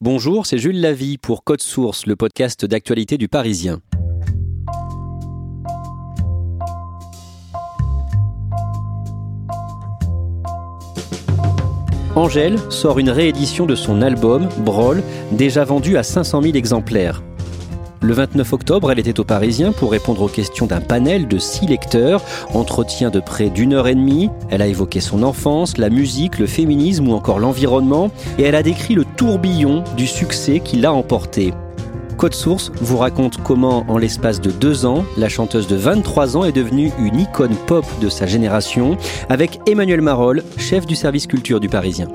Bonjour, c'est Jules Lavie pour Code Source, le podcast d'actualité du Parisien. Angèle sort une réédition de son album, Brawl, déjà vendu à 500 000 exemplaires. Le 29 octobre, elle était au Parisien pour répondre aux questions d'un panel de six lecteurs, entretien de près d'une heure et demie. Elle a évoqué son enfance, la musique, le féminisme ou encore l'environnement, et elle a décrit le tourbillon du succès qui l'a emporté. Code Source vous raconte comment, en l'espace de deux ans, la chanteuse de 23 ans est devenue une icône pop de sa génération, avec Emmanuel Marolles, chef du service culture du Parisien.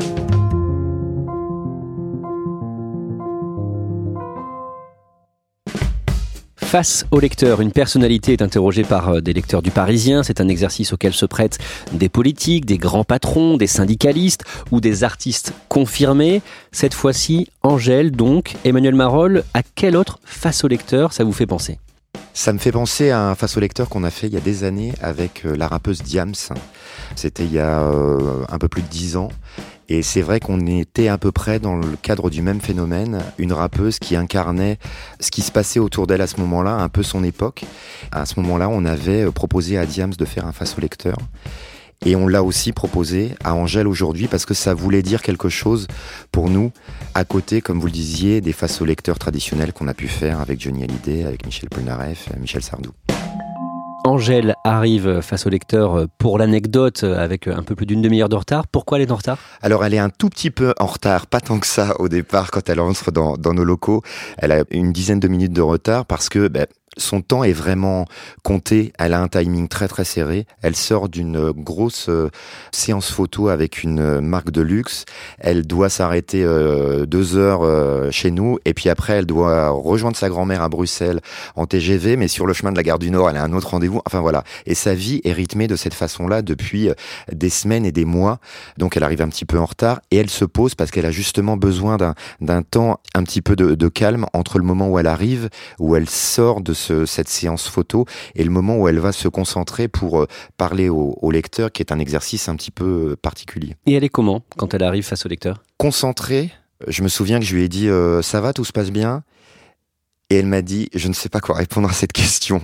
Face au lecteur, une personnalité est interrogée par euh, des lecteurs du Parisien. C'est un exercice auquel se prêtent des politiques, des grands patrons, des syndicalistes ou des artistes confirmés. Cette fois-ci, Angèle, donc, Emmanuel Marolles, à quel autre face au lecteur ça vous fait penser? Ça me fait penser à un face au lecteur qu'on a fait il y a des années avec euh, la rappeuse Diams. C'était il y a euh, un peu plus de dix ans. Et c'est vrai qu'on était à peu près dans le cadre du même phénomène, une rappeuse qui incarnait ce qui se passait autour d'elle à ce moment-là, un peu son époque. À ce moment-là, on avait euh, proposé à Diams de faire un face au lecteur. Et on l'a aussi proposé à Angèle aujourd'hui parce que ça voulait dire quelque chose pour nous, à côté, comme vous le disiez, des face au lecteurs traditionnels qu'on a pu faire avec Johnny Hallyday, avec Michel Polnareff, Michel Sardou. Angèle arrive face au lecteur pour l'anecdote avec un peu plus d'une demi-heure de retard. Pourquoi elle est en retard? Alors elle est un tout petit peu en retard, pas tant que ça au départ quand elle entre dans, dans nos locaux. Elle a une dizaine de minutes de retard parce que ben, son temps est vraiment compté. Elle a un timing très très serré. Elle sort d'une grosse euh, séance photo avec une euh, marque de luxe. Elle doit s'arrêter euh, deux heures chez nous et puis après elle doit rejoindre sa grand-mère à Bruxelles en TGV, mais sur le chemin de la gare du Nord, elle a un autre rendez-vous. Enfin voilà. Et sa vie est rythmée de cette façon-là depuis des semaines et des mois. Donc elle arrive un petit peu en retard et elle se pose parce qu'elle a justement besoin d'un temps un petit peu de, de calme entre le moment où elle arrive, où elle sort de cette séance photo et le moment où elle va se concentrer pour euh, parler au, lecteur, qui est un exercice un petit peu euh, particulier. Et elle est comment quand elle arrive face au lecteur? Concentrée. Je me souviens que je lui ai dit euh, ça va, tout se passe bien? Et elle m'a dit, je ne sais pas quoi répondre à cette question,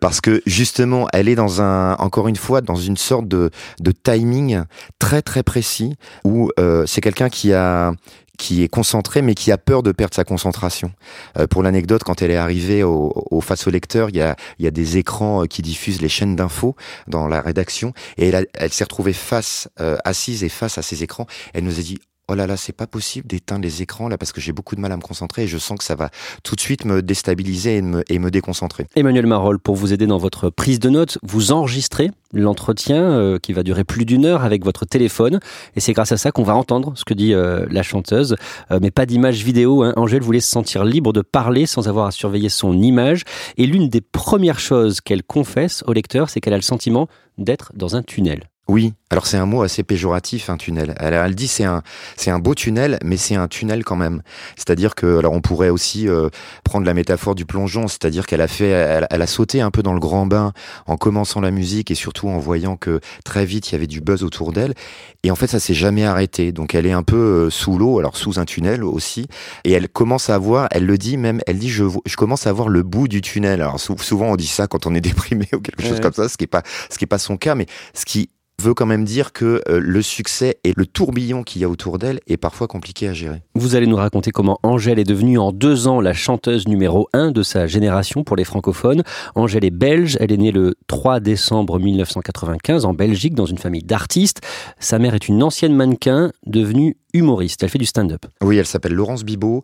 parce que justement, elle est dans un, encore une fois, dans une sorte de, de timing très très précis, où c'est quelqu'un qui a qui est concentré mais qui a peur de perdre sa concentration. Euh, pour l'anecdote, quand elle est arrivée au, au face au lecteur, il y a, y a des écrans euh, qui diffusent les chaînes d'infos dans la rédaction et elle, elle s'est retrouvée face, euh, assise et face à ces écrans. Elle nous a dit oh là là, c'est pas possible d'éteindre les écrans là parce que j'ai beaucoup de mal à me concentrer et je sens que ça va tout de suite me déstabiliser et me, déconcentrer. Emmanuel Marolles, pour vous aider dans votre prise de notes, vous enregistrez l'entretien euh, qui va durer plus d'une heure avec votre téléphone et c'est grâce à ça qu'on va entendre ce que dit euh, la chanteuse, euh, mais pas d'image vidéo. Hein. Angèle voulait se sentir libre de parler sans avoir à surveiller son image et l'une des premières choses qu'elle confesse au lecteur, c'est qu'elle a le sentiment d'être dans un tunnel. Oui, alors c'est un mot assez péjoratif, un tunnel. Elle, elle dit c'est un c'est un beau tunnel, mais c'est un tunnel quand même. C'est-à-dire que alors on pourrait aussi euh, prendre la métaphore du plongeon, c'est-à-dire qu'elle a fait, elle, a sauté un peu dans le grand bain en commençant la musique et surtout en voyant que très vite il y avait du buzz autour d'elle. Et en fait ça s'est jamais arrêté. Donc elle est un peu euh, sous l'eau, alors sous un tunnel aussi, et elle commence à voir, elle le dit même, elle dit je je commence à voir le bout du tunnel. Alors souvent on dit ça quand on est déprimé ou quelque chose comme ça, ce qui est pas ce qui est pas son cas, mais ce qui veut quand même dire que euh, le succès et le tourbillon qu'il y a autour d'elle est parfois compliqué à gérer. Vous allez nous raconter comment Angèle est devenue en deux ans la chanteuse numéro un de sa génération pour les francophones. Angèle est belge, elle est née le 3 décembre 1995 en Belgique dans une famille d'artistes. Sa mère est une ancienne mannequin devenue humoriste, elle fait du stand-up. Oui, elle s'appelle Laurence Bibot.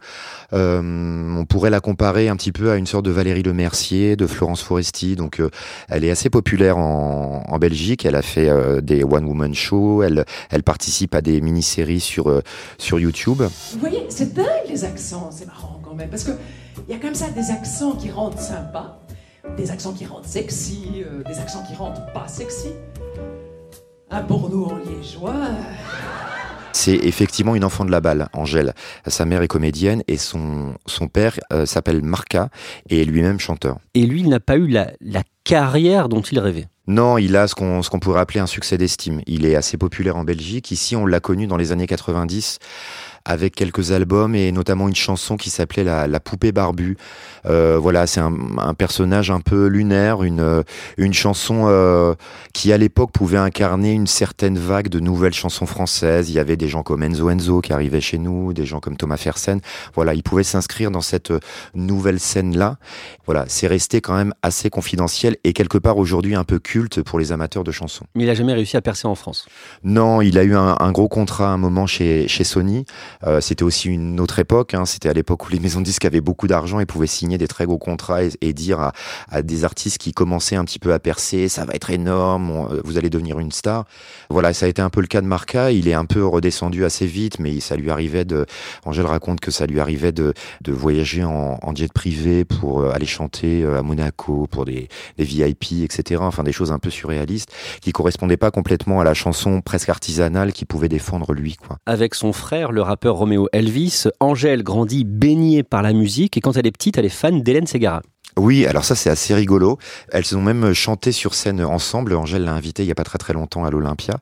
Euh, on pourrait la comparer un petit peu à une sorte de Valérie Lemercier, de Florence Foresti. Donc, euh, elle est assez populaire en, en Belgique. Elle a fait euh, des one-woman shows. Elle, elle participe à des mini-séries sur, euh, sur YouTube. Vous voyez, c'est dingue les accents, c'est marrant quand même, parce que il y a comme ça des accents qui rendent sympa, des accents qui rendent sexy, euh, des accents qui rendent pas sexy. Un pour nous en liégeois. C'est effectivement une enfant de la balle, Angèle. Sa mère est comédienne et son, son père euh, s'appelle Marca et est lui-même chanteur. Et lui, il n'a pas eu la, la carrière dont il rêvait. Non, il a ce qu'on ce qu'on pourrait appeler un succès d'estime. Il est assez populaire en Belgique. Ici, on l'a connu dans les années 90 avec quelques albums et notamment une chanson qui s'appelait la, la poupée barbue. Euh, voilà, c'est un, un personnage un peu lunaire, une une chanson euh, qui à l'époque pouvait incarner une certaine vague de nouvelles chansons françaises. Il y avait des gens comme Enzo Enzo qui arrivaient chez nous, des gens comme Thomas Fersen. Voilà, il pouvait s'inscrire dans cette euh, nouvelle scène là. Voilà, c'est resté quand même assez confidentiel et quelque part aujourd'hui un peu culte pour les amateurs de chansons. Mais il n'a jamais réussi à percer en France? Non, il a eu un, un gros contrat à un moment chez, chez Sony. Euh, c'était aussi une autre époque. Hein. C'était à l'époque où les maisons disques avaient beaucoup d'argent et pouvaient signer des très gros contrats et, dire à, des artistes qui commençaient un petit peu à percer, ça va être énorme, euh, vous allez devenir une star. Voilà, ça a été un peu le cas de Marca. Il est un peu redescendu assez vite, mais ça lui arrivait de. Angèle raconte que ça lui arrivait de, de voyager en, en jet privé pour euh, aller chanter à Monaco pour des, des VIP, etc. Enfin, des choses un peu surréalistes qui correspondaient pas complètement à la chanson presque artisanale qui pouvait défendre lui, quoi. Avec son frère, le rappeur Roméo Elvis, Angèle grandit baignée par la musique et quand elle est petite, elle est fan d'Hélène Ségara. Oui, alors ça c'est assez rigolo. Elles ont même chanté sur scène ensemble. Angèle l'a invitée il y a pas très très longtemps à l'Olympia.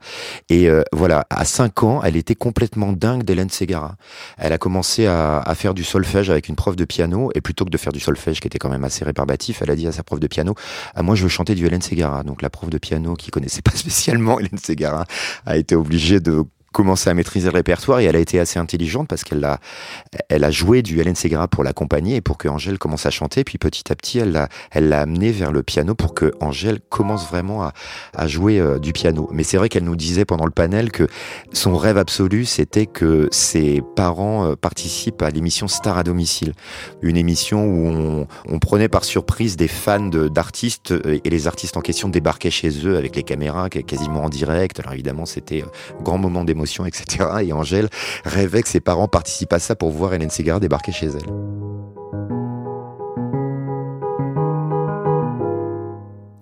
Et euh, voilà, à 5 ans, elle était complètement dingue d'Hélène Ségara. Elle a commencé à, à, faire du solfège avec une prof de piano. Et plutôt que de faire du solfège qui était quand même assez rébarbatif, elle a dit à sa prof de piano ah, Moi je veux chanter du Hélène Ségara. Donc la prof de piano qui connaissait pas spécialement Hélène Ségara a été obligée de commencé à maîtriser le répertoire et elle a été assez intelligente parce qu'elle a, elle a joué du Hélène Ségara pour l'accompagner et pour que Angèle commence à chanter. Puis petit à petit, elle l'a, elle l'a amené vers le piano pour que Angèle commence vraiment à, à jouer euh, du piano. Mais c'est vrai qu'elle nous disait pendant le panel que son rêve absolu, c'était que ses parents euh, participent à l'émission Star à domicile, une émission où on, on prenait par surprise des fans d'artistes euh, et les artistes en question débarquaient chez eux avec les caméras quasiment en direct. Alors évidemment, c'était un grand moment d'émotion etc. Et Angèle rêvait que ses parents participent à ça pour voir Hélène Ségara débarquer chez elle.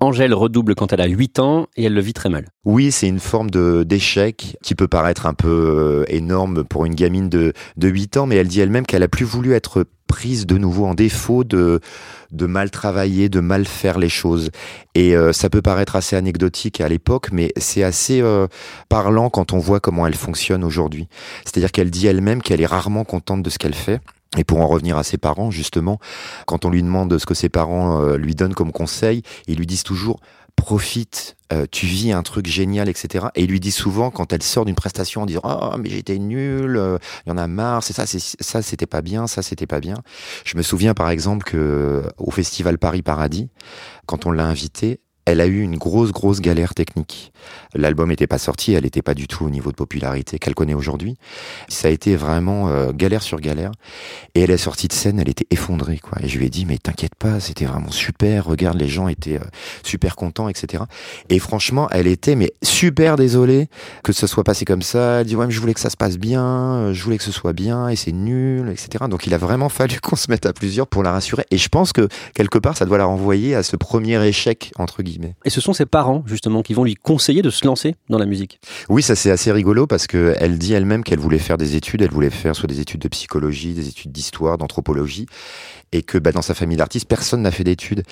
Angèle redouble quand elle a 8 ans et elle le vit très mal. Oui, c'est une forme d'échec qui peut paraître un peu euh, énorme pour une gamine de, de 8 ans, mais elle dit elle-même qu'elle a plus voulu être prise de nouveau en défaut de de mal travailler, de mal faire les choses. Et euh, ça peut paraître assez anecdotique à l'époque, mais c'est assez euh, parlant quand on voit comment elle fonctionne aujourd'hui. C'est-à-dire qu'elle dit elle-même qu'elle est rarement contente de ce qu'elle fait. Et pour en revenir à ses parents, justement, quand on lui demande ce que ses parents euh, lui donnent comme conseil, ils lui disent toujours profite, euh, tu vis un truc génial, etc. Et il lui dit souvent quand elle sort d'une prestation en disant ah oh, mais j'étais il euh, y en a marre, c'est ça, c'est ça, c'était pas bien, ça c'était pas bien. Je me souviens par exemple que au festival Paris Paradis, quand on l'a invitée, elle a eu une grosse, grosse galère technique. L'album n'était pas sorti, elle n'était pas du tout au niveau de popularité qu'elle connaît aujourd'hui. Ça a été vraiment euh, galère sur galère. Et elle est sortie de scène, elle était effondrée, quoi. Et je lui ai dit, mais t'inquiète pas, c'était vraiment super. Regarde, les gens étaient euh, super contents, etc. Et franchement, elle était, mais super désolée que ce soit passé comme ça. Elle dit, ouais, mais je voulais que ça se passe bien, euh, je voulais que ce soit bien, et c'est nul, etc. Donc il a vraiment fallu qu'on se mette à plusieurs pour la rassurer. Et je pense que quelque part, ça doit la renvoyer à ce premier échec, entre guillemets et ce sont ses parents, justement, qui vont lui conseiller de se lancer dans la musique. Oui, ça c'est assez rigolo parce qu'elle dit elle-même qu'elle voulait faire des études, elle voulait faire soit des études de psychologie, des études d'histoire, d'anthropologie, et que bah, dans sa famille d'artistes, personne n'a fait d'études.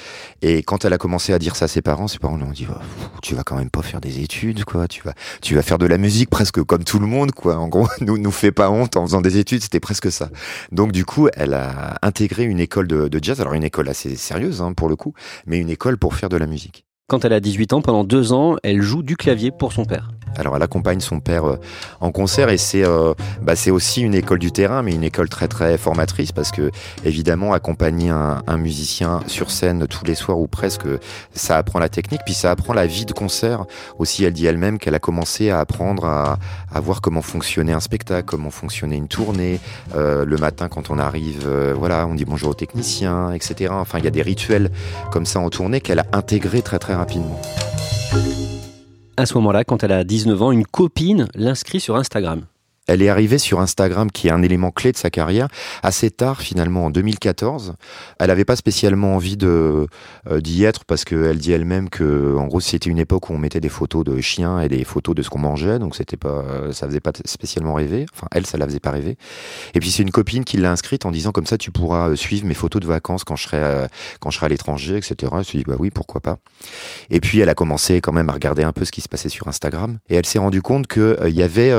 Et quand elle a commencé à dire ça à ses parents, ses parents lui ont dit oh, Tu vas quand même pas faire des études, quoi. Tu vas, tu vas faire de la musique presque comme tout le monde, quoi. En gros, nous, nous fait pas honte en faisant des études, c'était presque ça. Donc du coup, elle a intégré une école de, de jazz, alors une école assez sérieuse hein, pour le coup, mais une école pour faire de la musique. Quand elle a 18 ans, pendant deux ans, elle joue du clavier pour son père. Alors elle accompagne son père euh, en concert et c'est euh, bah, aussi une école du terrain, mais une école très très formatrice parce que évidemment accompagner un, un musicien sur scène tous les soirs ou presque, ça apprend la technique, puis ça apprend la vie de concert aussi. Elle dit elle-même qu'elle a commencé à apprendre à, à, voir comment fonctionnait un spectacle, comment fonctionnait une tournée. Euh, le matin quand on arrive, euh, voilà, on dit bonjour au technicien, etc. Enfin, il y a des rituels comme ça en tournée qu'elle a intégrés très très rapidement. À ce moment-là, quand elle a 19 ans, une copine l'inscrit sur Instagram. Elle est arrivée sur Instagram, qui est un élément clé de sa carrière, assez tard finalement, en 2014. Elle n'avait pas spécialement envie de euh, d'y être parce qu'elle dit elle-même que, en gros, c'était une époque où on mettait des photos de chiens et des photos de ce qu'on mangeait, donc c'était pas, ça faisait pas spécialement rêver. Enfin, elle, ça la faisait pas rêver. Et puis c'est une copine qui l'a inscrite en disant comme ça, tu pourras euh, suivre mes photos de vacances quand je serai euh, quand je serai à l'étranger, etc. Je dit bah oui, pourquoi pas. Et puis elle a commencé quand même à regarder un peu ce qui se passait sur Instagram et elle s'est rendue compte que il y avait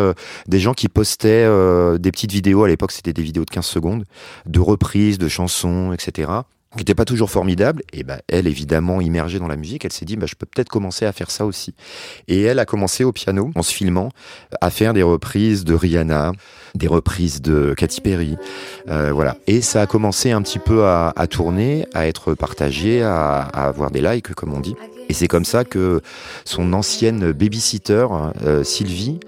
des gens qui postait euh, des petites vidéos, à l'époque c'était des vidéos de 15 secondes, de reprises, de chansons, etc qui n'était pas toujours formidable, et ben elle évidemment immergée dans la musique, elle s'est dit bah, je peux peut-être commencer à faire ça aussi. Et elle a commencé au piano en se filmant à faire des reprises de Rihanna, des reprises de Katy Perry, euh, voilà. Et ça a commencé un petit peu à, à tourner, à être partagé, à, à, avoir des likes comme on dit. Et c'est comme ça que son ancienne babysitter euh, Sylvie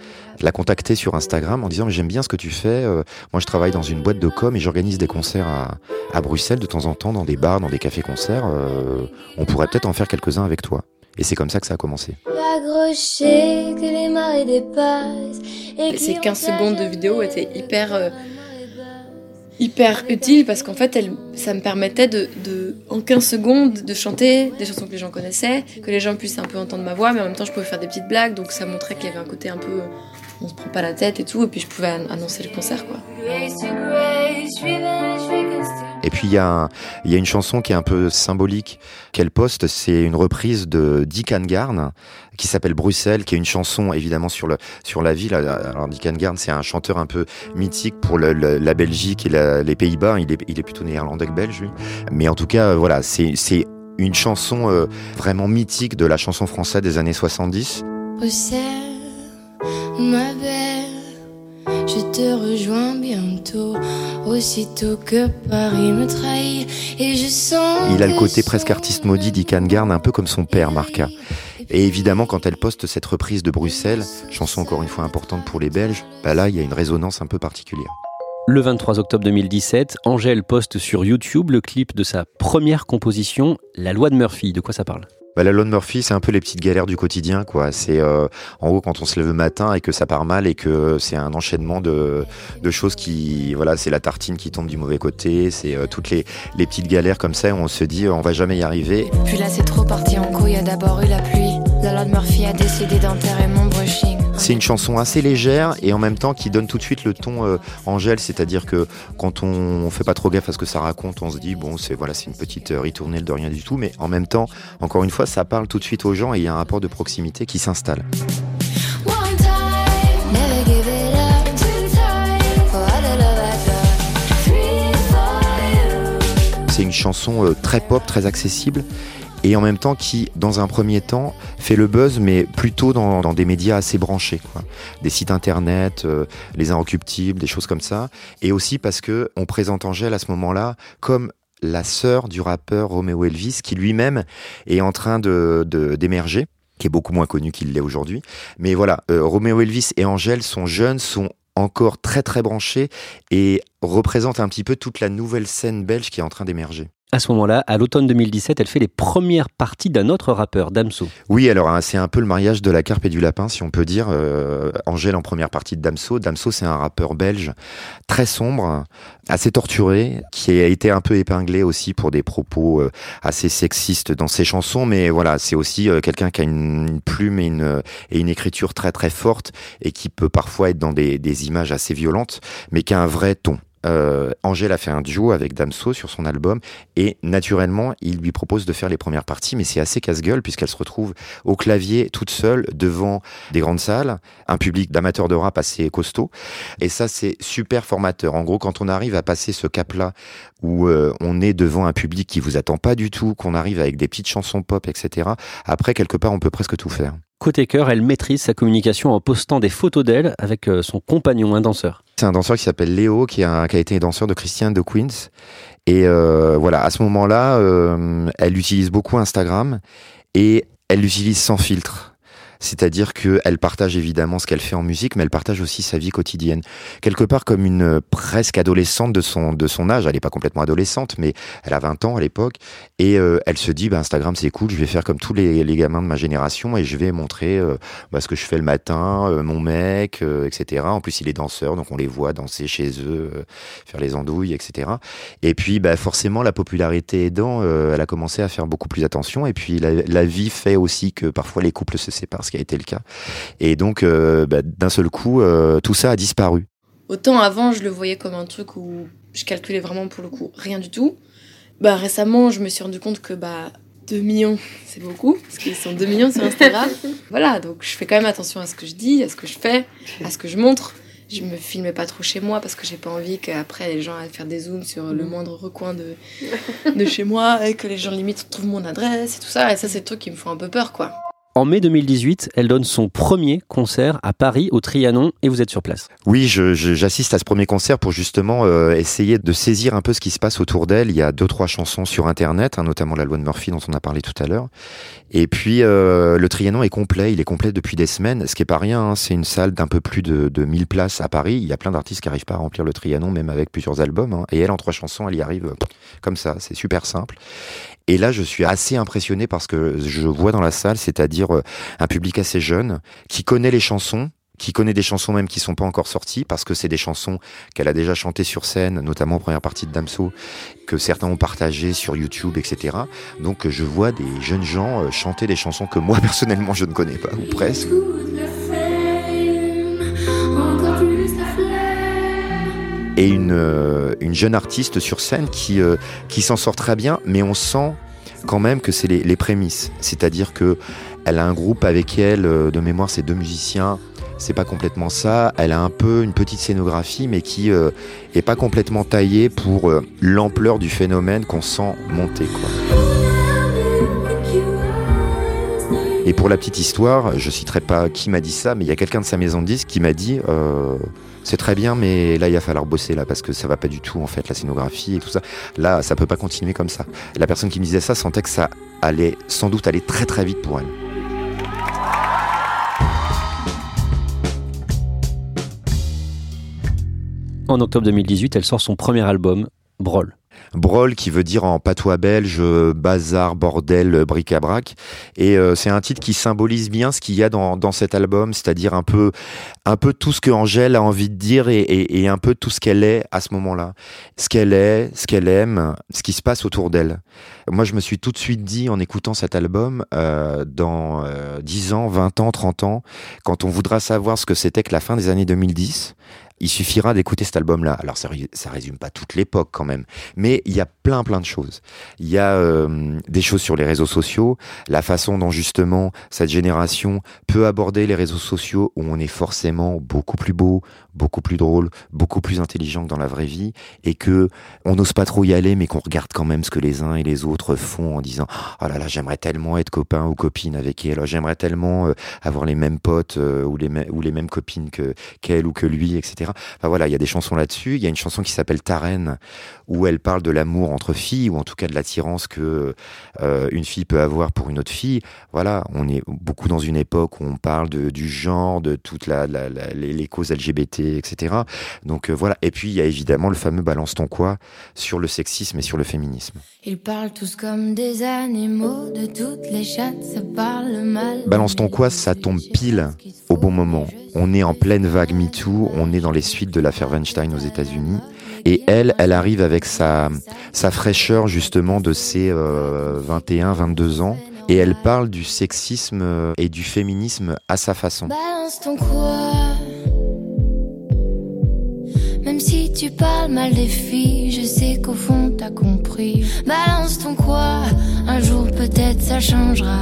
l'a contacté sur Instagram en disant j'aime bien ce que tu fais. Euh, moi, je travaille dans une boîte de com et j'organise des concerts à, à, Bruxelles de temps en temps, dans des bars, dans des cafés-concerts. Euh, on pourrait peut-être en faire quelques-uns avec toi. Et c'est comme ça que ça a commencé. Ces 15 secondes de vidéo étaient hyper, euh, hyper utiles parce qu'en fait, elle, ça me permettait de, de, en 15 secondes, de chanter des chansons que les gens connaissaient, que les gens puissent un peu entendre ma voix, mais en même temps, je pouvais faire des petites blagues, donc ça montrait qu'il y avait un côté un peu on se prend pas la tête et tout, et puis je pouvais annoncer le concert, quoi. Et puis il y, a y a une chanson qui est un peu symbolique qu'elle poste, c'est une reprise de Dick Angarn qui s'appelle Bruxelles, qui est une chanson évidemment sur le sur la ville. Alors Dick Angarn, c'est un chanteur un peu mythique pour le, le, la Belgique et la, les Pays-Bas. Il est, il est plutôt néerlandais que belge, lui. Mais en tout cas, voilà, c'est c'est une chanson euh, vraiment mythique de la chanson française des années 70. Bruxelles ma belle, je te rejoins bientôt, aussitôt que Paris me trahit et je sens. Il a le côté presque artiste maudit d'Ikan Garn, un peu comme son père, Marca. Et évidemment, quand elle poste cette reprise de Bruxelles, chanson encore une fois importante pour les Belges, bah là, il y a une résonance un peu particulière. Le 23 octobre 2017, Angèle poste sur YouTube le clip de sa première composition, La loi de Murphy. De quoi ça parle? Bah, la loi de Murphy, c'est un peu les petites galères du quotidien, quoi. C'est euh, en gros quand on se lève le matin et que ça part mal et que c'est un enchaînement de, de choses qui, voilà, c'est la tartine qui tombe du mauvais côté, c'est euh, toutes les, les petites galères comme ça. Où on se dit, on va jamais y arriver. Puis là, c'est trop parti en couille. Il y a d'abord eu la pluie. La loi de Murphy a décidé d'enterrer mon brushing. C'est une chanson assez légère et en même temps qui donne tout de suite le ton euh, Angèle, c'est-à-dire que quand on fait pas trop gaffe à ce que ça raconte, on se dit bon c'est voilà c'est une petite euh, ritournelle de rien du tout, mais en même temps, encore une fois, ça parle tout de suite aux gens et il y a un rapport de proximité qui s'installe. C'est une chanson euh, très pop, très accessible et en même temps qui, dans un premier temps, fait le buzz, mais plutôt dans, dans des médias assez branchés, quoi. des sites internet, euh, les inrecuptibles, des choses comme ça, et aussi parce que on présente Angèle à ce moment-là comme la sœur du rappeur Romeo Elvis, qui lui-même est en train de d'émerger qui est beaucoup moins connu qu'il l'est aujourd'hui. Mais voilà, euh, Roméo Elvis et Angèle sont jeunes, sont encore très très branchés et représentent un petit peu toute la nouvelle scène belge qui est en train d'émerger à ce moment-là, à l'automne 2017, elle fait les premières parties d'un autre rappeur, Damso. Oui, alors hein, c'est un peu le mariage de la carpe et du lapin, si on peut dire. Euh, Angèle en première partie de Damso. Damso, c'est un rappeur belge très sombre, assez torturé, qui a été un peu épinglé aussi pour des propos euh, assez sexistes dans ses chansons. Mais voilà, c'est aussi euh, quelqu'un qui a une, plume et une, et une écriture très très forte et qui peut parfois être dans des, des images assez violentes, mais qui a un vrai ton euh, Angèle a fait un duo avec Damso sur son album et naturellement il lui propose de faire les premières parties mais c'est assez casse-gueule puisqu'elle se retrouve au clavier toute seule devant des grandes salles, un public d'amateurs de rap assez costaud et ça c'est super formateur. En gros quand on arrive à passer ce cap-là où euh, on est devant un public qui vous attend pas du tout, qu'on arrive avec des petites chansons pop etc. Après quelque part on peut presque tout faire. Côté cœur, elle maîtrise sa communication en postant des photos d'elle avec euh, son compagnon, un danseur. C'est un danseur qui s'appelle Léo, qui a, qui a été danseur de Christian de Queens. Et euh, voilà, à ce moment-là, euh, elle utilise beaucoup Instagram et elle l'utilise sans filtre. C'est-à-dire qu'elle partage évidemment ce qu'elle fait en musique, mais elle partage aussi sa vie quotidienne. Quelque part comme une presque adolescente de son, de son âge. Elle n'est pas complètement adolescente, mais elle a 20 ans à l'époque. Et euh, elle se dit, bah, Instagram c'est cool, je vais faire comme tous les, les, gamins de ma génération et je vais montrer euh, bah, ce que je fais le matin, euh, mon mec, euh, etc. En plus il est danseur, donc on les voit danser chez eux, faire les andouilles, etc. Et puis bah, forcément la popularité aidant, elle a commencé à faire beaucoup plus attention. Et puis la vie fait aussi que parfois les couples se séparent qui a été le cas. Et donc, euh, bah, d'un seul coup, euh, tout ça a disparu. Autant avant, je le voyais comme un truc où je calculais vraiment pour le coup rien du tout. Bah récemment, je me suis rendu compte que bah 2 millions, c'est beaucoup, parce qu'ils sont 2 millions sur Instagram. voilà, donc je fais quand même attention à ce que je dis, à ce que je fais, à ce que je montre. Je me filmais pas trop chez moi parce que j'ai pas envie qu'après les gens aillent faire des zooms sur le moindre recoin de, de chez moi et que les gens limite trouvent mon adresse et tout ça. Et ça, c'est des trucs qui me font un peu peur, quoi. En mai 2018, elle donne son premier concert à Paris, au Trianon, et vous êtes sur place. Oui, j'assiste à ce premier concert pour justement euh, essayer de saisir un peu ce qui se passe autour d'elle. Il y a deux, trois chansons sur Internet, hein, notamment la loi de Murphy dont on a parlé tout à l'heure. Et puis, euh, le Trianon est complet, il est complet depuis des semaines, ce qui est pas rien. Hein, c'est une salle d'un peu plus de, de 1000 places à Paris. Il y a plein d'artistes qui arrivent pas à remplir le Trianon, même avec plusieurs albums. Hein. Et elle, en trois chansons, elle y arrive comme ça. C'est super simple. Et là, je suis assez impressionné parce que je vois dans la salle, c'est-à-dire un public assez jeune, qui connaît les chansons, qui connaît des chansons même qui sont pas encore sorties parce que c'est des chansons qu'elle a déjà chantées sur scène, notamment en première partie de Damso, que certains ont partagées sur YouTube, etc. Donc je vois des jeunes gens chanter des chansons que moi personnellement je ne connais pas ou presque. Et une, une jeune artiste sur scène qui, qui s'en sort très bien, mais on sent quand même que c'est les, prémices. C'est-à-dire que elle a un groupe avec elle, de mémoire, c'est deux musiciens. C'est pas complètement ça. Elle a un peu une petite scénographie, mais qui euh, est pas complètement taillée pour euh, l'ampleur du phénomène qu'on sent monter. Et pour la petite histoire, je citerai pas qui m'a dit ça, mais il y a quelqu'un de sa maison de disques qui m'a dit euh, c'est très bien, mais là il va falloir bosser là parce que ça va pas du tout en fait la scénographie et tout ça. Là, ça peut pas continuer comme ça. La personne qui me disait ça sentait que ça allait sans doute aller très très vite pour elle. En octobre 2018, elle sort son premier album, Brawl. Brawl qui veut dire en patois belge bazar, bordel, bric-à-brac. Et euh, c'est un titre qui symbolise bien ce qu'il y a dans, dans cet album, c'est-à-dire un peu, un peu tout ce que Angèle a envie de dire et, et, et un peu tout ce qu'elle est à ce moment-là. Ce qu'elle est, ce qu'elle aime, ce qui se passe autour d'elle. Moi, je me suis tout de suite dit en écoutant cet album, euh, dans euh, 10 ans, 20 ans, 30 ans, quand on voudra savoir ce que c'était que la fin des années 2010, il suffira d'écouter cet album-là. Alors ça, ça résume pas toute l'époque quand même, mais il y a plein plein de choses. Il y a euh, des choses sur les réseaux sociaux, la façon dont justement cette génération peut aborder les réseaux sociaux où on est forcément beaucoup plus beau, beaucoup plus drôle, beaucoup plus intelligent que dans la vraie vie, et que on n'ose pas trop y aller, mais qu'on regarde quand même ce que les uns et les autres font en disant oh là là j'aimerais tellement être copain ou copine avec elle, j'aimerais tellement euh, avoir les mêmes potes euh, ou les ou les mêmes copines que qu'elle ou que lui, etc. Enfin voilà, il y a des chansons là-dessus. Il y a une chanson qui s'appelle Ta reine, où elle parle de l'amour entre filles, ou en tout cas de l'attirance que euh, une fille peut avoir pour une autre fille. Voilà, on est beaucoup dans une époque où on parle de, du genre, de toutes la, la, la, les, les, causes LGBT, etc. Donc euh, voilà. Et puis il y a évidemment le fameux balance ton quoi sur le sexisme et sur le féminisme. Ils parlent tous comme des animaux, de toutes les chattes, ça parle mal. Balance ton quoi, ça tombe pile au bon moment. On est en pleine vague MeToo, on est dans les suites de l'affaire Weinstein aux États-Unis. Et elle, elle arrive avec sa, sa fraîcheur justement de ses euh, 21, 22 ans. Et elle parle du sexisme et du féminisme à sa façon. Balance ton quoi Même si tu parles mal des filles, je sais qu'au fond t'as compris. Balance ton quoi Un jour peut-être ça changera.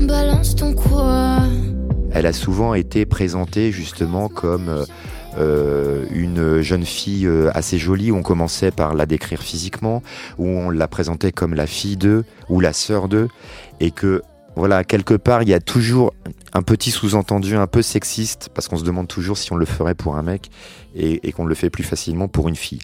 Balance ton quoi Elle a souvent été présentée justement comme... Euh, une jeune fille euh, assez jolie où on commençait par la décrire physiquement, où on la présentait comme la fille d'eux ou la sœur d'eux, et que Voilà, quelque part, il y a toujours un petit sous-entendu un peu sexiste, parce qu'on se demande toujours si on le ferait pour un mec et qu'on le fait plus facilement pour une fille.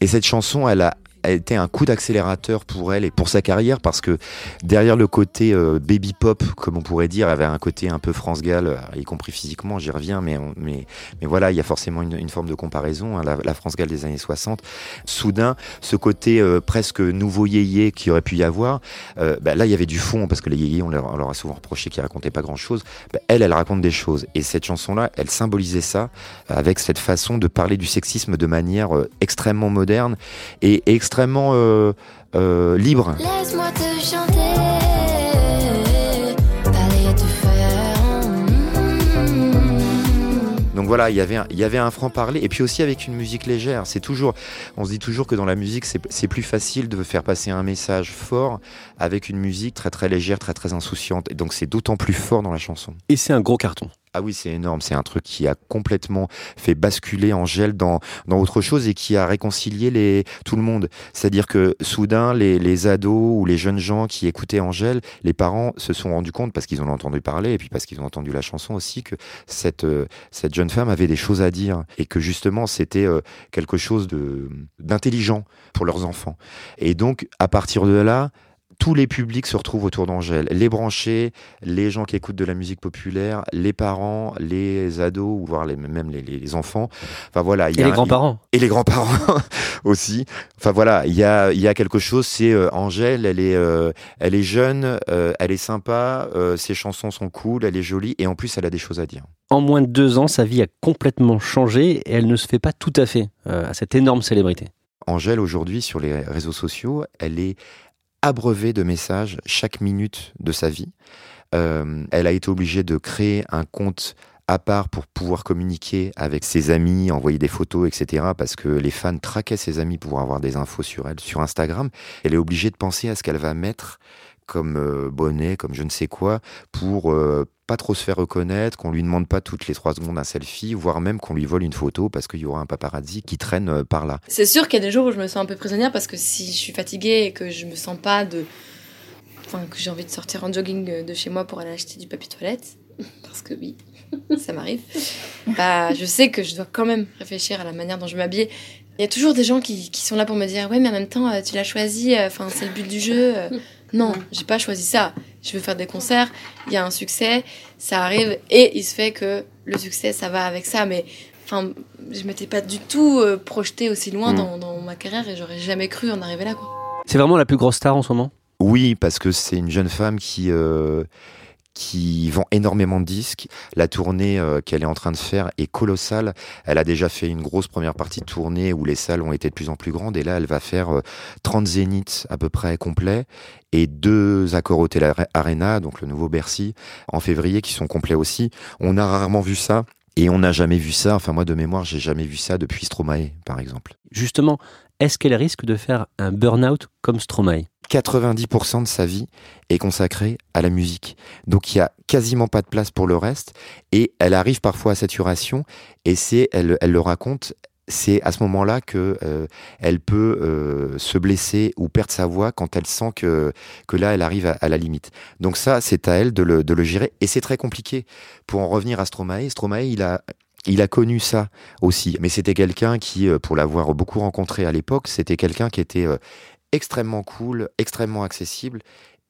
Et cette chanson, elle a a été un coup d'accélérateur pour elle et pour sa carrière parce que derrière le côté euh, baby pop, comme on pourrait dire, avait un côté un peu France Gall, euh, y compris physiquement, j'y reviens, mais, mais, mais voilà, il y a forcément une, une forme de comparaison, hein, la, la, France Gall des années 60. Soudain, ce côté euh, presque nouveau yéyé qui aurait pu y avoir, bah, là il y avait du fond parce que les yéyés, on leur, on leur a souvent reproché qu'ils racontaient pas grand chose. Bah, elle, elle raconte des choses et cette chanson-là, elle symbolisait ça avec cette façon de parler du sexisme de manière extrêmement moderne et extrêmement extrêmement euh, euh, libre. Laisse-moi te chanter. Donc voilà, il y avait un, il y avait un franc parler et puis aussi avec une musique légère. C'est toujours, on se dit toujours que dans la musique c'est plus facile de faire passer un message fort avec une musique très très légère, très très insouciante. Et donc c'est d'autant plus fort dans la chanson. Et c'est un gros carton. Ah oui, c'est énorme. C'est un truc qui a complètement fait basculer Angèle dans, dans autre chose et qui a réconcilié tout le monde. C'est-à-dire que soudain, les, les ados ou les jeunes gens qui écoutaient Angèle, les parents se sont rendus compte, parce qu'ils ont entendu parler et puis parce qu'ils ont entendu la chanson aussi, que cette, euh, cette jeune femme avait des choses à dire et que justement c'était euh, quelque chose d'intelligent pour leurs enfants. Et donc, à partir de là, tous les publics se retrouvent autour d'Angèle. Les branchés, les gens qui écoutent de la musique populaire, les parents, les ados, ou voire les, même les, les enfants. Enfin voilà. Y a et les grands-parents. Et les grands-parents aussi. Enfin voilà, il y a, y a quelque chose, c'est euh, Angèle, elle est, euh, elle est jeune, euh, elle est sympa, ses chansons sont cool, elle est jolie, et en plus elle a des choses à dire. En moins de deux ans, sa vie a complètement changé et elle ne se fait pas tout à fait à cette énorme célébrité. Angèle, aujourd'hui, sur les réseaux sociaux, elle est abreuvée de messages chaque minute de sa vie. Euh, elle a été obligée de créer un compte à part pour pouvoir communiquer avec ses amis, envoyer des photos, etc. Parce que les fans traquaient ses amis pour avoir des infos sur elle sur Instagram. Elle est obligée de penser à ce qu'elle va mettre comme euh, bonnet, comme je ne sais quoi, pour euh, pas trop se faire reconnaître, qu'on lui demande pas toutes les trois secondes un selfie, voire même qu'on lui vole une photo parce qu'il y aura un paparazzi qui traîne euh, par là. C'est sûr qu'il y a des jours où je me sens un peu prisonnière parce que si je suis fatiguée et que je me sens pas de. Enfin, que j'ai envie de sortir en jogging de chez moi pour aller acheter du papier toilette, parce que oui, ça m'arrive, bah, je sais que je dois quand même réfléchir à la manière dont je m'habille. Il y a toujours des gens qui, qui, sont là pour me dire Ouais, mais en même temps, tu l'as choisi, enfin, c'est le but du jeu. Non, j'ai pas choisi ça. Je veux faire des concerts, il y a un succès, ça arrive, et il se fait que le succès, ça va avec ça. Mais enfin, je m'étais pas du tout euh, projetée aussi loin Mm. dans, dans ma carrière et j'aurais jamais cru en arriver là. Quoi. C'est vraiment la plus grosse star en ce moment? Oui, parce que c'est une jeune femme qui, euh, qui vend énormément de disques. La tournée euh, qu'elle est en train de faire est colossale. Elle a déjà fait une grosse première partie de tournée où les salles ont été de plus en plus grandes. Et là, elle va faire euh, 30 zéniths à peu près complets et deux accords Hotel Arena, donc le nouveau Bercy, en février qui sont complets aussi. On a rarement vu ça. Et on n'a jamais vu ça, enfin moi de mémoire, j'ai jamais vu ça depuis Stromae, par exemple. Justement, est-ce qu'elle risque de faire un burn-out comme Stromae? 90% de sa vie est consacrée à la musique. Donc il y a quasiment pas de place pour le reste et elle arrive parfois à saturation et c'est elle, elle le raconte c'est à ce moment-là que euh, elle peut euh, se blesser ou perdre sa voix quand elle sent que que là elle arrive à, à la limite. Donc ça c'est à elle de le, de le gérer et c'est très compliqué. Pour en revenir à Stromae, Stromae il a il a connu ça aussi, mais c'était quelqu'un qui, euh, pour l'avoir beaucoup rencontré à l'époque, c'était quelqu'un qui était extrêmement cool, extrêmement accessible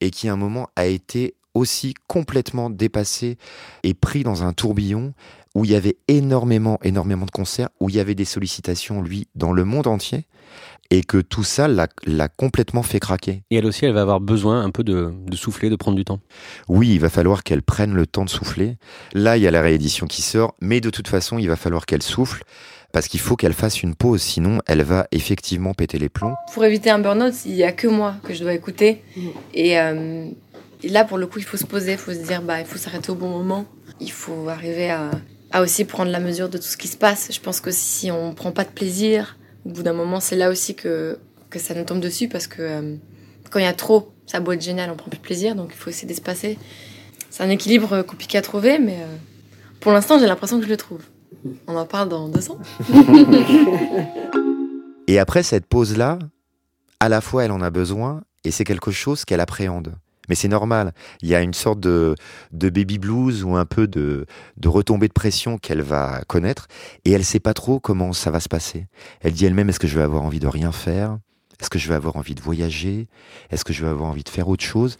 et qui à un moment a été aussi complètement dépassé et pris dans un tourbillon où il y avait énormément, énormément de concerts, où il y avait des sollicitations, lui, dans le monde entier, et que tout ça l'a complètement fait craquer. Et elle aussi, elle va avoir besoin un peu de, de souffler, de prendre du temps. Oui, il va falloir qu'elle prenne le temps de souffler. Là, il y a la réédition qui sort, mais de toute façon, il va falloir qu'elle souffle parce qu'il faut qu'elle fasse une pause, sinon elle va effectivement péter les plombs. Pour éviter un burn-out, il n'y a que moi que je dois écouter. Et, euh, et, là, pour le coup, il faut se poser, il faut se dire, bah, il faut s'arrêter au bon moment. Il faut arriver à, à, aussi prendre la mesure de tout ce qui se passe. Je pense que si on ne prend pas de plaisir, au bout d'un moment, c'est là aussi que, que ça nous tombe dessus, parce que euh, quand il y a trop, ça a beau être génial, on prend plus de plaisir, donc il faut essayer d'espacer. C'est un équilibre compliqué à trouver, mais euh, pour l'instant, j'ai l'impression que je le trouve. On en parle dans deux ans. et après cette pause-là, à la fois elle en a besoin et c'est quelque chose qu'elle appréhende. Mais c'est normal. Il y a une sorte de, de baby blues ou un peu de, de retombée de pression qu'elle va connaître et elle sait pas trop comment ça va se passer. Elle dit elle-même est-ce que je vais avoir envie de rien faire? Est-ce que je vais avoir envie de voyager? Est-ce que je vais avoir envie de faire autre chose?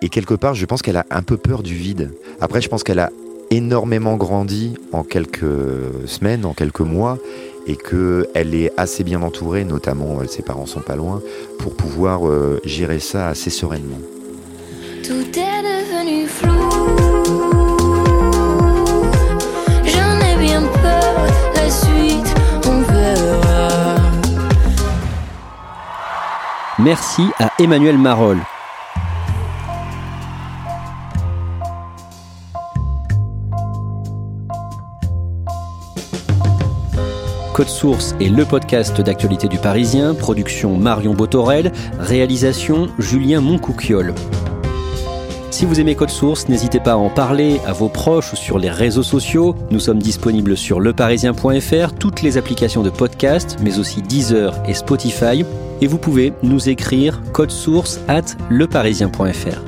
Et quelque part, je pense qu'elle a un peu peur du vide. Après, je pense qu'elle a énormément grandi en quelques semaines, en quelques mois, et qu'elle est assez bien entourée, notamment euh, ses parents sont pas loin, pour pouvoir euh, gérer ça assez sereinement. Tout est devenu flou. J'en ai bien peur, la suite, on verra. Merci à Emmanuel Marolles. Code Source est le podcast d'actualité du Parisien, production Marion Botorel, réalisation Julien Moncouquiole. Si vous aimez Code Source, n'hésitez pas à en parler à vos proches ou sur les réseaux sociaux. Nous sommes disponibles sur leparisien.fr, toutes les applications de podcast, mais aussi Deezer et Spotify. Et vous pouvez nous écrire code source at leparisien.fr.